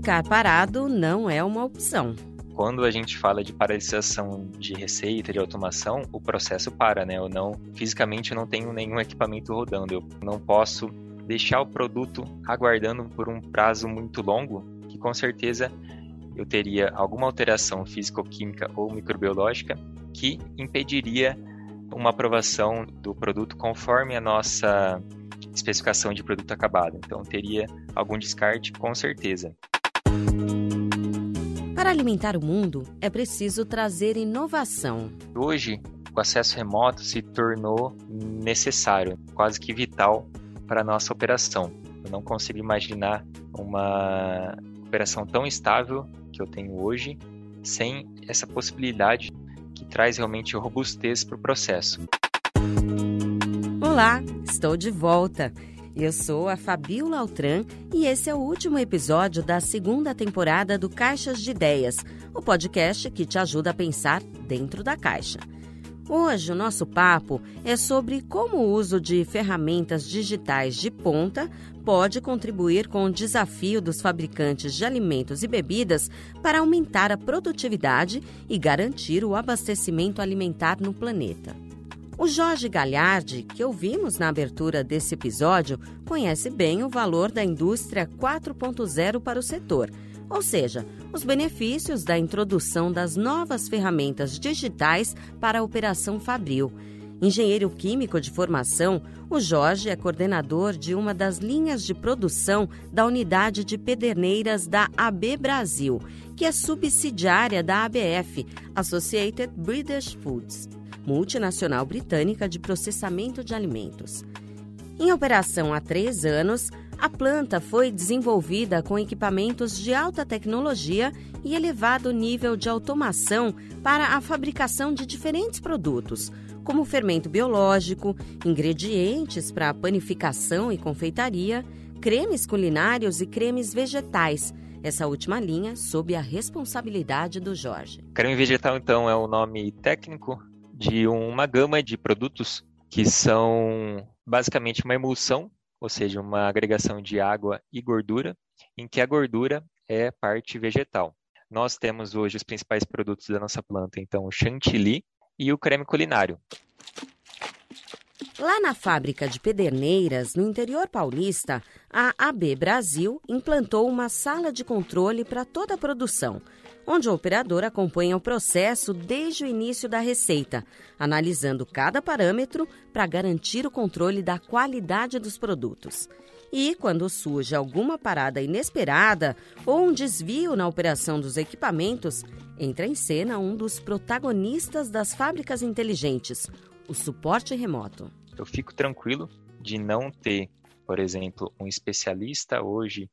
ficar parado não é uma opção. Quando a gente fala de paralisação de receita, de automação, o processo para, né? Eu não, fisicamente eu não tenho nenhum equipamento rodando. Eu não posso deixar o produto aguardando por um prazo muito longo, que com certeza eu teria alguma alteração físico-química ou microbiológica que impediria uma aprovação do produto conforme a nossa especificação de produto acabado. Então, teria algum descarte com certeza. Para alimentar o mundo, é preciso trazer inovação. Hoje, o acesso remoto se tornou necessário, quase que vital para a nossa operação. Eu não consigo imaginar uma operação tão estável que eu tenho hoje sem essa possibilidade que traz realmente robustez para o processo. Olá, estou de volta. Eu sou a Fabiola Altran e esse é o último episódio da segunda temporada do Caixas de Ideias, o podcast que te ajuda a pensar dentro da caixa. Hoje o nosso papo é sobre como o uso de ferramentas digitais de ponta pode contribuir com o desafio dos fabricantes de alimentos e bebidas para aumentar a produtividade e garantir o abastecimento alimentar no planeta. O Jorge Galhardi, que ouvimos na abertura desse episódio, conhece bem o valor da indústria 4.0 para o setor, ou seja, os benefícios da introdução das novas ferramentas digitais para a operação Fabril. Engenheiro químico de formação, o Jorge é coordenador de uma das linhas de produção da unidade de pederneiras da AB Brasil, que é subsidiária da ABF, Associated Breeders Foods multinacional britânica de processamento de alimentos. Em operação há três anos, a planta foi desenvolvida com equipamentos de alta tecnologia e elevado nível de automação para a fabricação de diferentes produtos, como fermento biológico, ingredientes para panificação e confeitaria, cremes culinários e cremes vegetais. Essa última linha sob a responsabilidade do Jorge. Creme vegetal, então, é o nome técnico de uma gama de produtos que são basicamente uma emulsão, ou seja, uma agregação de água e gordura, em que a gordura é parte vegetal. Nós temos hoje os principais produtos da nossa planta, então o chantilly e o creme culinário. Lá na fábrica de Pederneiras, no interior paulista, a AB Brasil implantou uma sala de controle para toda a produção, onde o operador acompanha o processo desde o início da receita, analisando cada parâmetro para garantir o controle da qualidade dos produtos. E, quando surge alguma parada inesperada ou um desvio na operação dos equipamentos, entra em cena um dos protagonistas das fábricas inteligentes, o suporte remoto. Eu fico tranquilo de não ter, por exemplo, um especialista hoje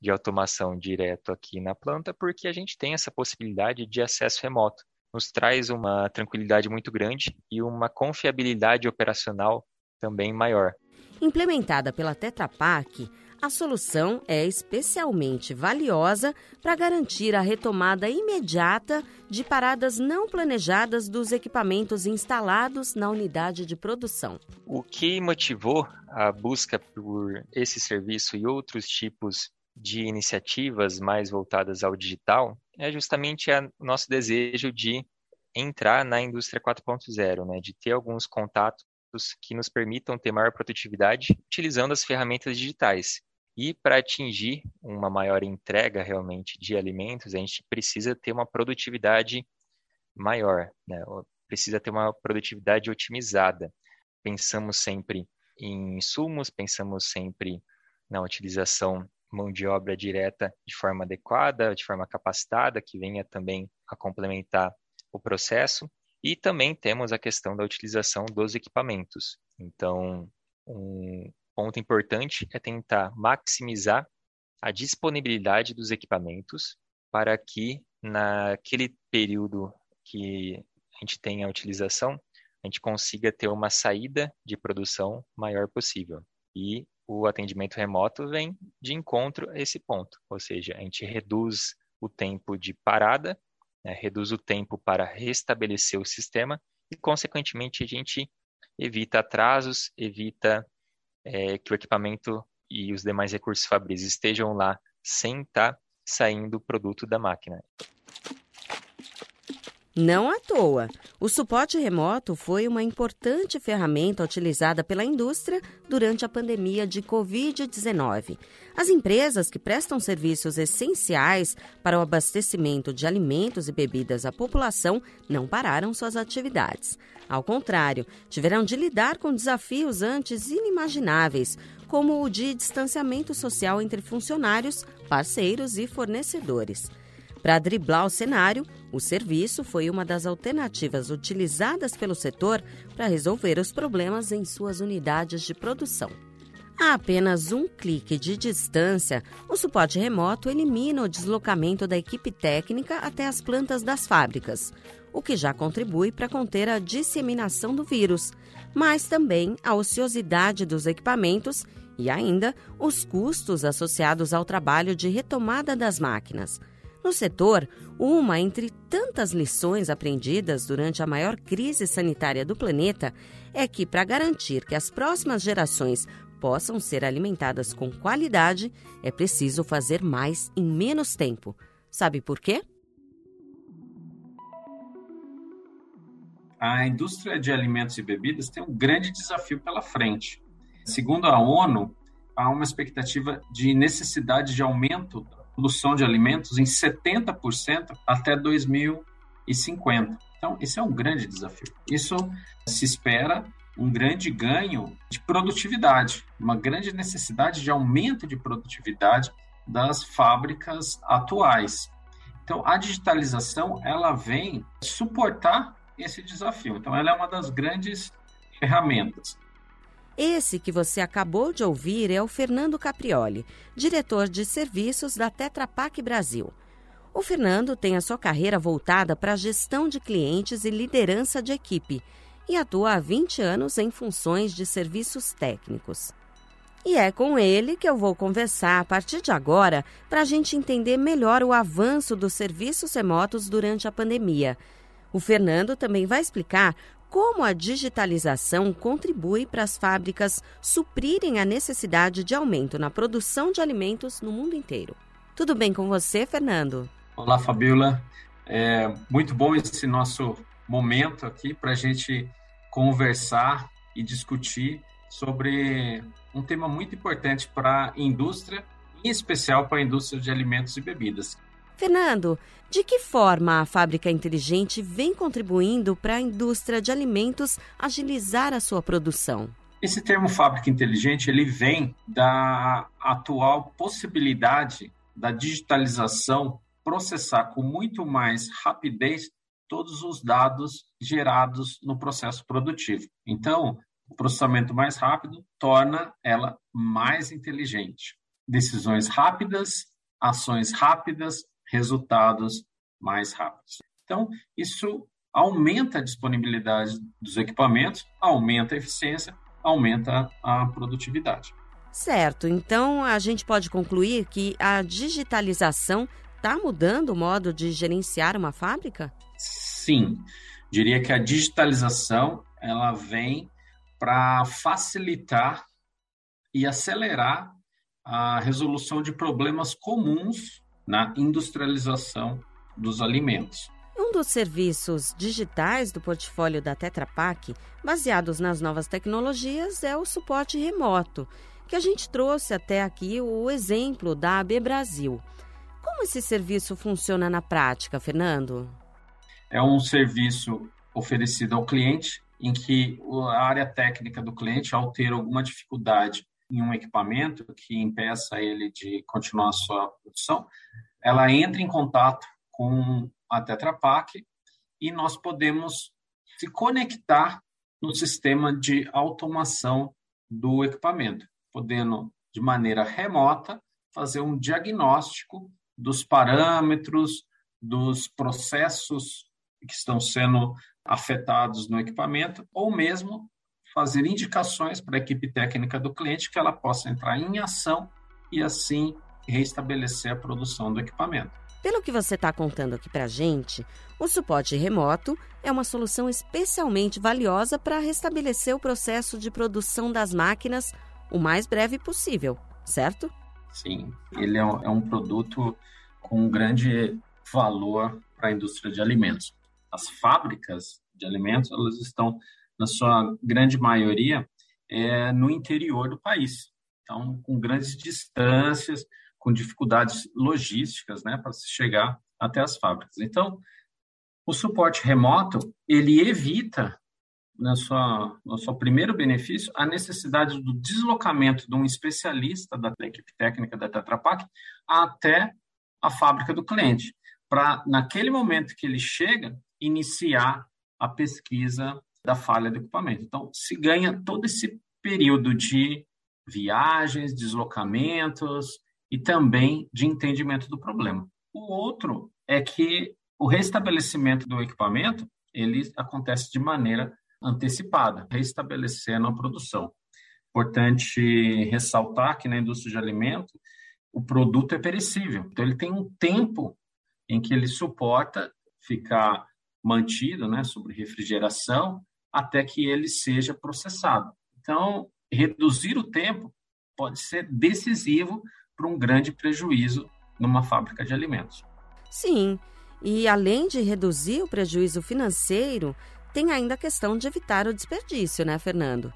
de automação direto aqui na planta, porque a gente tem essa possibilidade de acesso remoto. Nos traz uma tranquilidade muito grande e uma confiabilidade operacional também maior. Implementada pela Tetra Pak, a solução é especialmente valiosa para garantir a retomada imediata de paradas não planejadas dos equipamentos instalados na unidade de produção. O que motivou a busca por esse serviço e outros tipos de iniciativas mais voltadas ao digital é justamente o nosso desejo de entrar na indústria 4.0, né, de ter alguns contatos que nos permitam ter maior produtividade utilizando as ferramentas digitais. E para atingir uma maior entrega realmente de alimentos, a gente precisa ter uma produtividade maior, né? precisa ter uma produtividade otimizada. Pensamos sempre em insumos, pensamos sempre na utilização mão de obra direta de forma adequada, de forma capacitada, que venha também a complementar o processo. E também temos a questão da utilização dos equipamentos. Então, um ponto importante é tentar maximizar a disponibilidade dos equipamentos para que naquele período que a gente tem a utilização, a gente consiga ter uma saída de produção maior possível. E o atendimento remoto vem de encontro a esse ponto, ou seja, a gente reduz o tempo de parada, né, reduz o tempo para restabelecer o sistema e, consequentemente, a gente evita atrasos, evita é, que o equipamento e os demais recursos fabris estejam lá sem estar saindo o produto da máquina. Não à toa, o suporte remoto foi uma importante ferramenta utilizada pela indústria durante a pandemia de Covid-19. As empresas que prestam serviços essenciais para o abastecimento de alimentos e bebidas à população não pararam suas atividades. Ao contrário, tiveram de lidar com desafios antes inimagináveis, como o de distanciamento social entre funcionários, parceiros e fornecedores. Para driblar o cenário, o serviço foi uma das alternativas utilizadas pelo setor para resolver os problemas em suas unidades de produção. A apenas um clique de distância, o suporte remoto elimina o deslocamento da equipe técnica até as plantas das fábricas, o que já contribui para conter a disseminação do vírus, mas também a ociosidade dos equipamentos e ainda os custos associados ao trabalho de retomada das máquinas. No setor, uma entre tantas lições aprendidas durante a maior crise sanitária do planeta é que, para garantir que as próximas gerações possam ser alimentadas com qualidade, é preciso fazer mais em menos tempo. Sabe por quê? A indústria de alimentos e bebidas tem um grande desafio pela frente. Segundo a ONU, há uma expectativa de necessidade de aumento produção de alimentos em 70% até 2050. Então, esse é um grande desafio. Isso se espera um grande ganho de produtividade, uma grande necessidade de aumento de produtividade das fábricas atuais. Então, a digitalização ela vem suportar esse desafio. Então, ela é uma das grandes ferramentas. Esse que você acabou de ouvir é o Fernando Caprioli, diretor de serviços da Tetra Pak Brasil. O Fernando tem a sua carreira voltada para a gestão de clientes e liderança de equipe e atua há 20 anos em funções de serviços técnicos. E é com ele que eu vou conversar a partir de agora para a gente entender melhor o avanço dos serviços remotos durante a pandemia. O Fernando também vai explicar como a digitalização contribui para as fábricas suprirem a necessidade de aumento na produção de alimentos no mundo inteiro. Tudo bem com você, Fernando? Olá, Fabiola. É muito bom esse nosso momento aqui para a gente conversar e discutir sobre um tema muito importante para a indústria, em especial para a indústria de alimentos e bebidas, Fernando, de que forma a fábrica inteligente vem contribuindo para a indústria de alimentos agilizar a sua produção? Esse termo fábrica inteligente ele vem da atual possibilidade da digitalização processar com muito mais rapidez todos os dados gerados no processo produtivo. Então, o processamento mais rápido torna ela mais inteligente. Decisões rápidas, ações rápidas, resultados mais rápidos. Então, isso aumenta a disponibilidade dos equipamentos, aumenta a eficiência, aumenta a produtividade. Certo, então a gente pode concluir que a digitalização está mudando o modo de gerenciar uma fábrica? Sim, diria que a digitalização ela vem para facilitar e acelerar a resolução de problemas comuns na industrialização dos alimentos. Um dos serviços digitais do portfólio da Tetra Pak, baseados nas novas tecnologias, é o suporte remoto, que a gente trouxe até aqui o exemplo da AB Brasil. Como esse serviço funciona na prática, Fernando? É um serviço oferecido ao cliente em que a área técnica do cliente, ao ter alguma dificuldade em um equipamento que impeça ele de continuar a sua produção, ela entra em contato com a Tetra Pak e nós podemos se conectar no sistema de automação do equipamento, podendo de maneira remota fazer um diagnóstico dos parâmetros, dos processos que estão sendo afetados no equipamento, ou mesmo fazer indicações para a equipe técnica do cliente que ela possa entrar em ação e assim restabelecer a produção do equipamento. Pelo que você está contando aqui para a gente, o suporte remoto é uma solução especialmente valiosa para restabelecer o processo de produção das máquinas o mais breve possível, certo? Sim, ele é um, é um produto com grande valor para a indústria de alimentos. As fábricas de alimentos, elas estão, na sua grande maioria, é, no interior do país. Então, com grandes distâncias, com dificuldades logísticas né, para se chegar até as fábricas. Então, o suporte remoto, ele evita, na sua, no seu primeiro benefício, a necessidade do deslocamento de um especialista da equipe técnica da Tetra Pak até a fábrica do cliente, para, naquele momento que ele chega, iniciar a pesquisa da falha do equipamento. Então, se ganha todo esse período de viagens, deslocamentos e também de entendimento do problema. O outro é que o restabelecimento do equipamento ele acontece de maneira antecipada, restabelecendo a produção. Importante ressaltar que na indústria de alimento o produto é perecível, então ele tem um tempo em que ele suporta ficar mantido, né, sob refrigeração, até que ele seja processado. Então, reduzir o tempo pode ser decisivo para um grande prejuízo numa fábrica de alimentos. Sim, e além de reduzir o prejuízo financeiro, tem ainda a questão de evitar o desperdício, né, Fernando?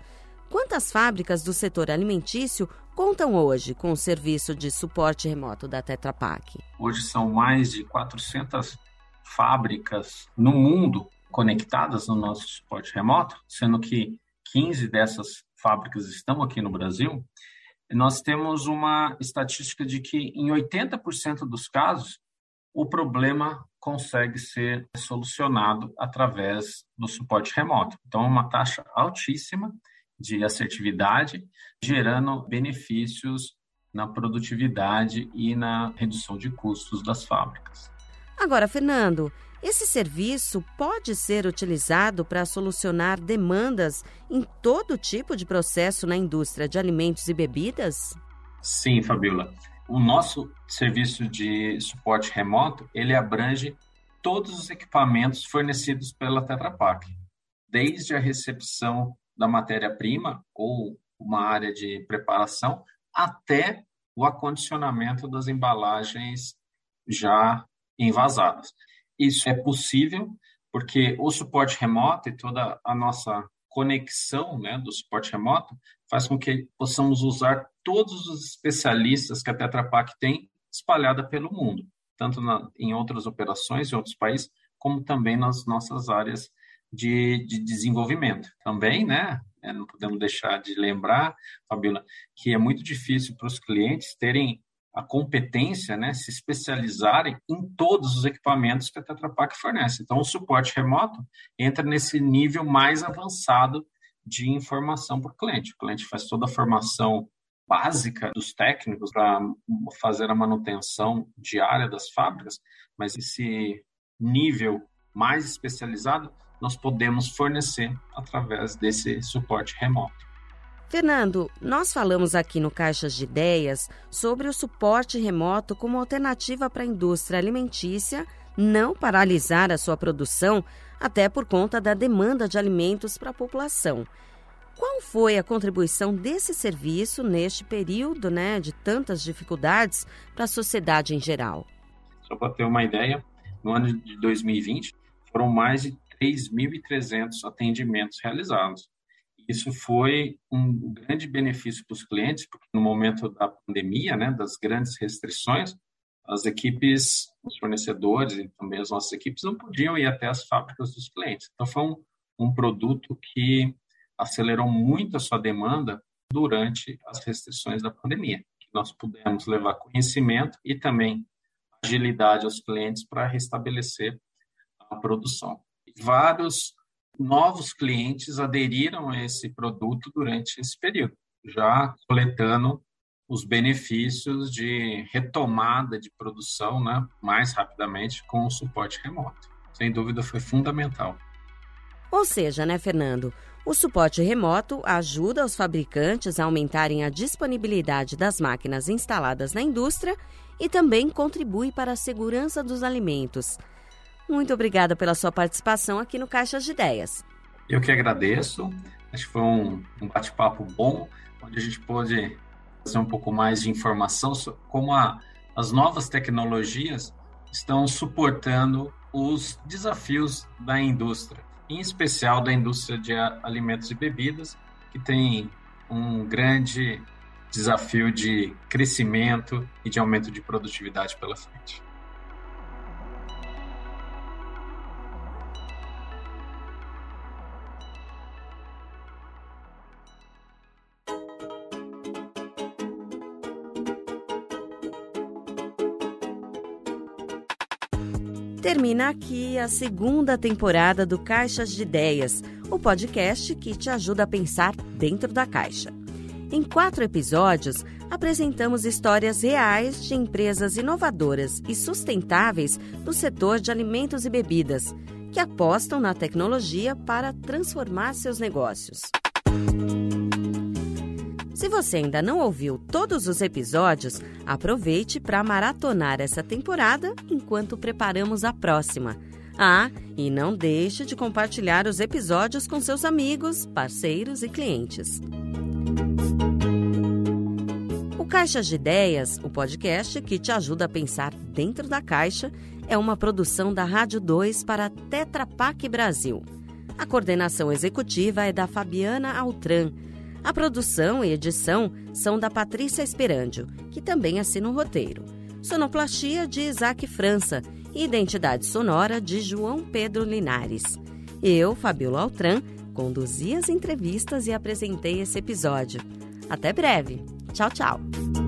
Quantas fábricas do setor alimentício contam hoje com o serviço de suporte remoto da Tetra Pak? Hoje são mais de 400 fábricas no mundo conectadas no nosso suporte remoto, sendo que 15 dessas fábricas estão aqui no Brasil. Nós temos uma estatística de que em 80% dos casos o problema consegue ser solucionado através do suporte remoto. Então, é uma taxa altíssima de assertividade, gerando benefícios na produtividade e na redução de custos das fábricas. Agora, Fernando, esse serviço pode ser utilizado para solucionar demandas em todo tipo de processo na indústria de alimentos e bebidas? Sim, Fabiola o nosso serviço de suporte remoto, ele abrange todos os equipamentos fornecidos pela Tetra Pak, desde a recepção da matéria-prima ou uma área de preparação até o acondicionamento das embalagens já envasadas. Isso é possível porque o suporte remoto e toda a nossa conexão né, do suporte remoto faz com que possamos usar todos os especialistas que a Tetra Pak tem espalhada pelo mundo, tanto na, em outras operações em outros países, como também nas nossas áreas de, de desenvolvimento. Também, né, é, não podemos deixar de lembrar, Fabiola, que é muito difícil para os clientes terem a competência, né, se especializarem em todos os equipamentos que a Tetra Pak fornece. Então, o suporte remoto entra nesse nível mais avançado de informação para o cliente. O cliente faz toda a formação básica dos técnicos para fazer a manutenção diária das fábricas, mas esse nível mais especializado nós podemos fornecer através desse suporte remoto. Fernando, nós falamos aqui no Caixas de Ideias sobre o suporte remoto como alternativa para a indústria alimentícia não paralisar a sua produção, até por conta da demanda de alimentos para a população. Qual foi a contribuição desse serviço neste período né, de tantas dificuldades para a sociedade em geral? Só para ter uma ideia, no ano de 2020 foram mais de 3.300 atendimentos realizados. Isso foi um grande benefício para os clientes, porque no momento da pandemia, né, das grandes restrições, as equipes, os fornecedores e também as nossas equipes não podiam ir até as fábricas dos clientes. Então, foi um, um produto que acelerou muito a sua demanda durante as restrições da pandemia. Nós pudemos levar conhecimento e também agilidade aos clientes para restabelecer a produção. Vários novos clientes aderiram a esse produto durante esse período, já coletando os benefícios de retomada de produção né, mais rapidamente com o suporte remoto. Sem dúvida, foi fundamental. Ou seja, né, Fernando? O suporte remoto ajuda os fabricantes a aumentarem a disponibilidade das máquinas instaladas na indústria e também contribui para a segurança dos alimentos. Muito obrigada pela sua participação aqui no Caixas de Ideias. Eu que agradeço. Acho que foi um, um bate-papo bom, onde a gente pôde fazer um pouco mais de informação sobre como a, as novas tecnologias estão suportando os desafios da indústria, em especial da indústria de alimentos e bebidas, que tem um grande desafio de crescimento e de aumento de produtividade pela frente. Termina aqui a segunda temporada do Caixas de Ideias, o podcast que te ajuda a pensar dentro da caixa. Em quatro episódios, apresentamos histórias reais de empresas inovadoras e sustentáveis do setor de alimentos e bebidas, que apostam na tecnologia para transformar seus negócios. Se você ainda não ouviu todos os episódios, aproveite para maratonar essa temporada enquanto preparamos a próxima. Ah, e não deixe de compartilhar os episódios com seus amigos, parceiros e clientes. O Caixas de Ideias, o podcast que te ajuda a pensar dentro da caixa, é uma produção da Rádio 2 para Tetra Pak Brasil. A coordenação executiva é da Fabiana Altran a produção e edição são da Patrícia Esperandio, que também assina o roteiro. Sonoplastia de Isaac França e identidade sonora de João Pedro Linares. Eu, Fabiola Altran, conduzi as entrevistas e apresentei esse episódio. Até breve. Tchau, tchau.